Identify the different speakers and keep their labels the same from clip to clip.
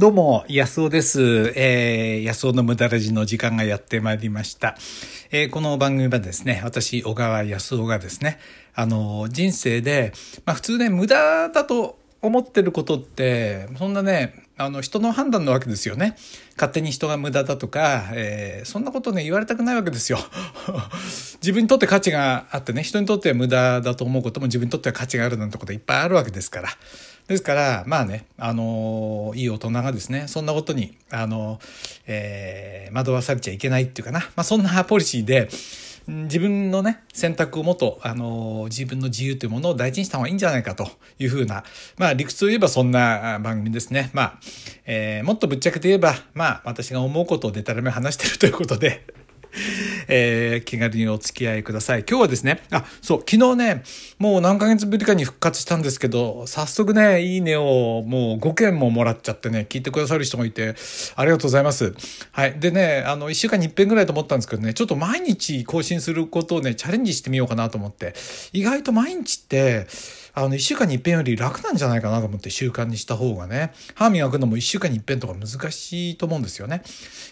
Speaker 1: どうも、安尾です。えー、安尾の無駄ラジの時間がやってまいりました。えー、この番組はですね、私、小川安尾がですね、あの、人生で、まあ普通ね、無駄だと思ってることって、そんなね、あの、人の判断なわけですよね。勝手に人が無駄だとか、えー、そんなことね、言われたくないわけですよ。自分にとって価値があってね、人にとっては無駄だと思うことも自分にとっては価値があるなんてこといっぱいあるわけですから。ですから、まあね、あのいい大人がですね、そんなことに、あのえー、惑わされちゃいけないっていうかな。まあそんなポリシーで、自分のね、選択をもと、あの自分の自由というものを大事にした方がいいんじゃないかというふうな、まあ理屈を言えばそんな番組ですね。まあ、えー、もっとぶっちゃけて言えば、まあ私が思うことをでたらめ話してるということで、えー、気軽にお付き合いください。今日はですね、あ、そう、昨日ね、もう何ヶ月ぶりかに復活したんですけど、早速ね、いいねをもう5件ももらっちゃってね、聞いてくださる人もいて、ありがとうございます。はい。でね、あの、1週間に1遍ぐらいと思ったんですけどね、ちょっと毎日更新することをね、チャレンジしてみようかなと思って、意外と毎日って、あの、1週間に一遍より楽なんじゃないかなと思って習慣にした方がね、歯磨くのも一週間に一遍とか難しいと思うんですよね。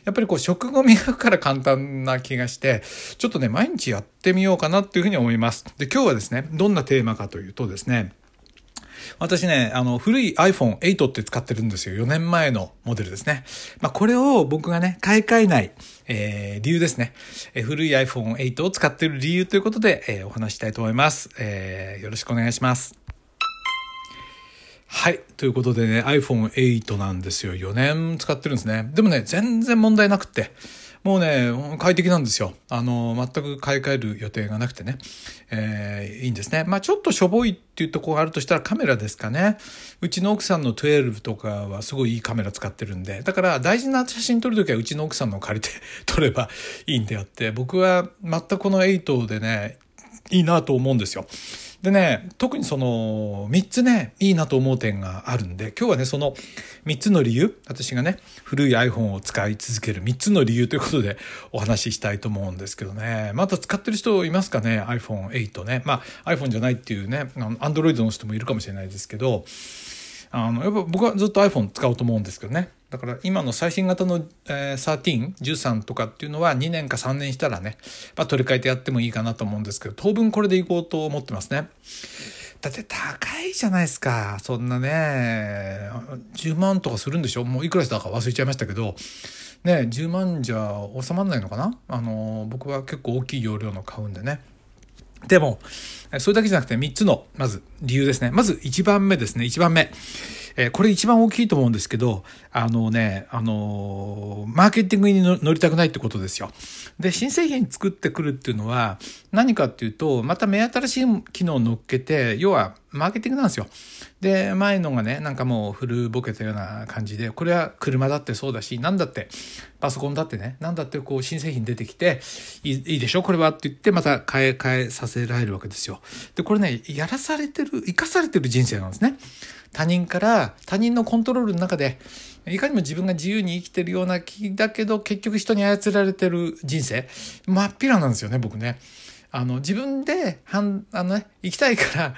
Speaker 1: やっぱりこう、食後磨くから簡単な気がして、ちょっとね、毎日やってみようかなっていうふうに思います。で、今日はですね、どんなテーマかというとですね、私ね、あの、古い iPhone8 って使ってるんですよ。4年前のモデルですね。まあ、これを僕がね、買い替えない、えー、理由ですね。えー、古い iPhone8 を使ってる理由ということで、えー、お話したいと思います。えー、よろしくお願いします。はい。ということでね、iPhone8 なんですよ。4年使ってるんですね。でもね、全然問題なくって。もうね、快適なんですよ。あの、全く買い替える予定がなくてね。えー、いいんですね。まあちょっとしょぼいっていうところがあるとしたらカメラですかね。うちの奥さんの12とかはすごいいいカメラ使ってるんで。だから大事な写真撮るときはうちの奥さんのを借りて 撮れば いいんであって。僕は全くこの8でね、いいなと思うんですよ。でね、特にその3つね、いいなと思う点があるんで、今日はね、その3つの理由、私がね、古い iPhone を使い続ける3つの理由ということでお話ししたいと思うんですけどね、また使ってる人いますかね、iPhone8 ね。まあ iPhone じゃないっていうね、Android の人もいるかもしれないですけど、あの、やっぱ僕はずっと iPhone 使おうと思うんですけどね。だから今の最新型の、えー、13、13とかっていうのは2年か3年したらね、まあ、取り替えてやってもいいかなと思うんですけど、当分これでいこうと思ってますね。だって高いじゃないですか。そんなね、10万とかするんでしょ？もういくらしたか忘れちゃいましたけど、ね、10万じゃ収まらないのかな？あの、僕は結構大きい容量の買うんでね。でも、それだけじゃなくて3つの、まず理由ですね。まず1番目ですね。1番目。え、これ一番大きいと思うんですけど、あのね、あのー、マーケティングに乗りたくないってことですよ。で、新製品作ってくるっていうのは、何かっていうと、また目新しい機能を乗っけて、要は、マーケティングなんですよ。で、前のがね、なんかもう古ぼけたような感じで、これは車だってそうだし、なんだって、パソコンだってね、なんだってこう新製品出てきて、いいでしょ？これはって言って、また変え変えさせられるわけですよ。で、これね、やらされてる、生かされてる人生なんですね。他人から、他人のコントロールの中で、いかにも自分が自由に生きてるような気だけど、結局人に操られてる人生、真っ平なんですよね、僕ね。あの、自分で、はん、あのね、行きたいから、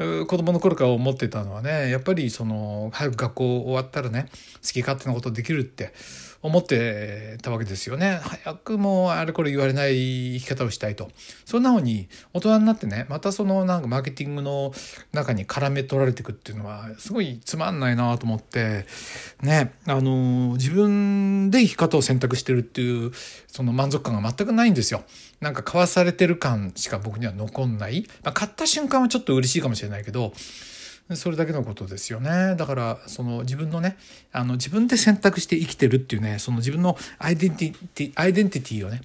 Speaker 1: 子供の頃から思ってたのはね、やっぱりその、早く学校終わったらね、好き勝手なことできるって思ってたわけですよね。早くもうあれこれ言われない生き方をしたいと。そんなのに、大人になってね、またそのなんかマーケティングの中に絡め取られていくっていうのは、すごいつまんないなと思って、ね、あの、自分で生き方を選択してるっていう、その満足感が全くないんですよ。なんか買わされてる感しか僕には残んない。まあ、買った瞬間はちょっと嬉しいかもしれないけど、それだけのことですよね。だから、その自分のね、あの自分で選択して生きてるっていうね、その自分のアイデンティティ、アイデンティティをね、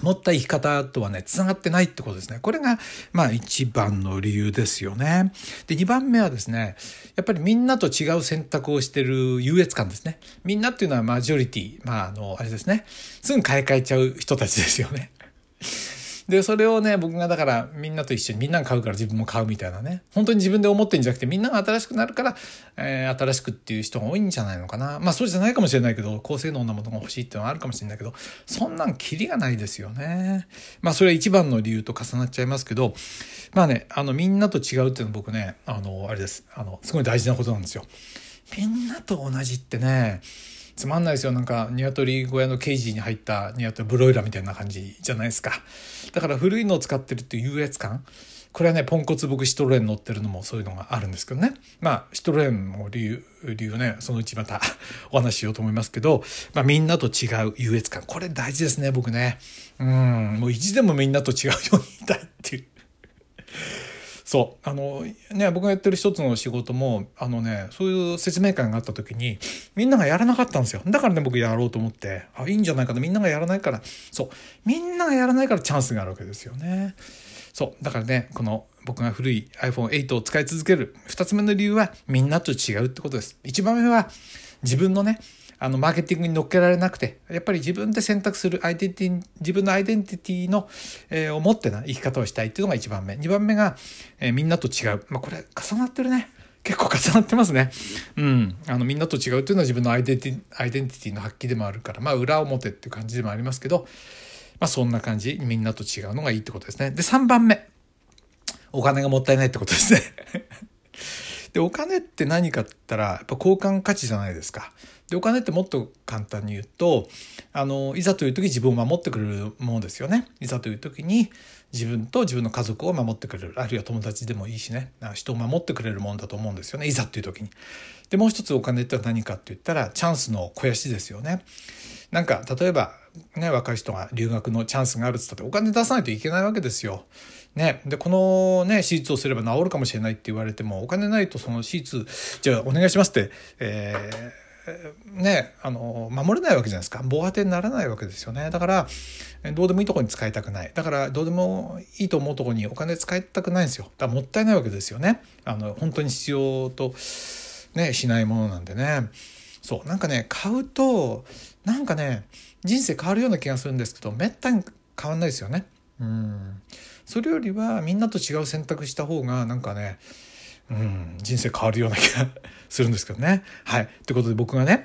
Speaker 1: 持った生き方とはね、繋がってないってことですね。これが、まあ一番の理由ですよね。で、二番目はですね、やっぱりみんなと違う選択をしてる優越感ですね。みんなっていうのはマジョリティ、まああの、あれですね。すぐ買い替えちゃう人たちですよね。で、それをね、僕がだからみんなと一緒にみんなが買うから自分も買うみたいなね。本当に自分で思ってんじゃなくてみんなが新しくなるから、えー、新しくっていう人が多いんじゃないのかな。まあそうじゃないかもしれないけど、高性能なものが欲しいっていうのはあるかもしれないけど、そんなんキリがないですよね。まあそれは一番の理由と重なっちゃいますけど、まあね、あのみんなと違うっていうのは僕ね、あの、あれです。あの、すごい大事なことなんですよ。みんなと同じってね、つまんないですよ。なんか、鶏小屋のケージに入った鶏ブロイラーみたいな感じじゃないですか。だから古いのを使ってるっていう優越感。これはね、ポンコツ僕シトロエン乗ってるのもそういうのがあるんですけどね。まあ、シトロエンも理由、理由ね、そのうちまたお話ししようと思いますけど、まあみんなと違う優越感。これ大事ですね、僕ね。うん、もう意地でもみんなと違うようにいたいっていう。そう。あの、ね、僕がやってる一つの仕事も、あのね、そういう説明会があった時に、みんながやらなかったんですよ。だからね、僕やろうと思って、あ、いいんじゃないかな。みんながやらないから、そう。みんながやらないからチャンスがあるわけですよね。そう。だからね、この僕が古い iPhone8 を使い続ける2つ目の理由はみんなと違うってことです。1番目は自分のね、あの、マーケティングに乗っけられなくて、やっぱり自分で選択するアイデンティティ、自分のアイデンティティの、えー、を持ってな、生き方をしたいっていうのが1番目。2番目が、えー、みんなと違う。まあ、これ重なってるね。結構重なってますね。うん。あの、みんなと違うっていうのは自分のアイデンティアイデンティティの発揮でもあるから、まあ、裏表っていう感じでもありますけど、まあ、そんな感じ。みんなと違うのがいいってことですね。で、3番目。お金がもったいないってことですねで、お金って何かって言ったら、やっぱ交換価値じゃないですか。で、お金ってもっと簡単に言うと、あの、いざという時自分を守ってくれるものですよね。いざという時に自分と自分の家族を守ってくれる。あるいは友達でもいいしね。人を守ってくれるものだと思うんですよね。いざという時に。で、もう一つお金って何かって言ったら、チャンスの肥やしですよね。なんか、例えば、ね、若い人が留学のチャンスがあるっつったってお金出さないといけないわけですよ。ね。で、このね、手術をすれば治るかもしれないって言われても、お金ないとその手術、じゃあお願いしますって、えー、ね、あの、守れないわけじゃないですか。防波堤にならないわけですよね。だから、どうでもいいとこに使いたくない。だから、どうでもいいと思うとこにお金使いたくないんですよ。だからもったいないわけですよね。あの、本当に必要と、ね、しないものなんでね。そう、なんかね、買うと、なんかね人生変わるような気がするんですけどめったに変わんないですよね。うんそれよりはみんなと違う選択した方がなんかねうん人生変わるような気がするんですけどね。はい。ということで僕がね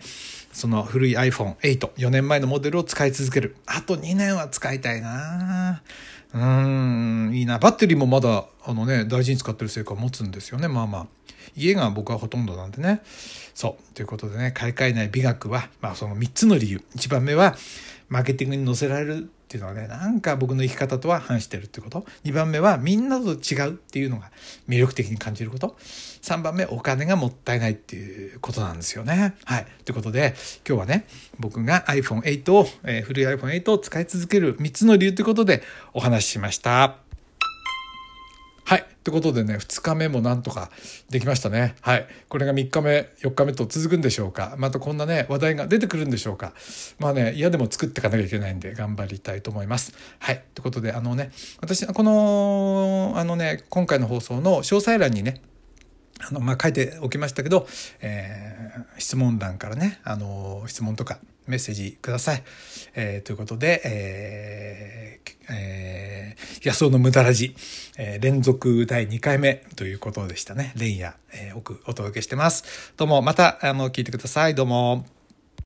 Speaker 1: その古い iPhone8、4年前のモデルを使い続ける。あと2年は使いたいなうん、いいな。バッテリーもまだ、あのね、大事に使ってるせいか持つんですよね。まあまあ。家が僕はほとんどなんでね。そう。ということでね、買い替えない美学は、まあその3つの理由。1番目は、マーケティングに載せられるっていうのはね、なんか僕の生き方とは反してるってこと？2番目は、みんなと違うっていうのが魅力的に感じること？3番目、お金がもったいないっていうことなんですよね。はい。ということで、今日はね、僕が iPhone8 を、えー、古い iPhone8 を使い続ける3つの理由ということでお話ししました。ってことでね、2日目もなんとかできましたね。はい。これが3日目、4日目と続くんでしょうか。またこんなね、話題が出てくるんでしょうか。まあね、嫌でも作っていかなきゃいけないんで、頑張りたいと思います。はい。ってことで、あのね、私、この、あのね、今回の放送の詳細欄にね、あの、まあ、書いておきましたけど、えー、質問欄からね、あの、質問とかメッセージください。えー、ということで、えー、えー、野草の無駄らじ、えー、連続第2回目ということでしたね。連夜、えー、お届けしてます。どうも、また、あの、聞いてください。どうも。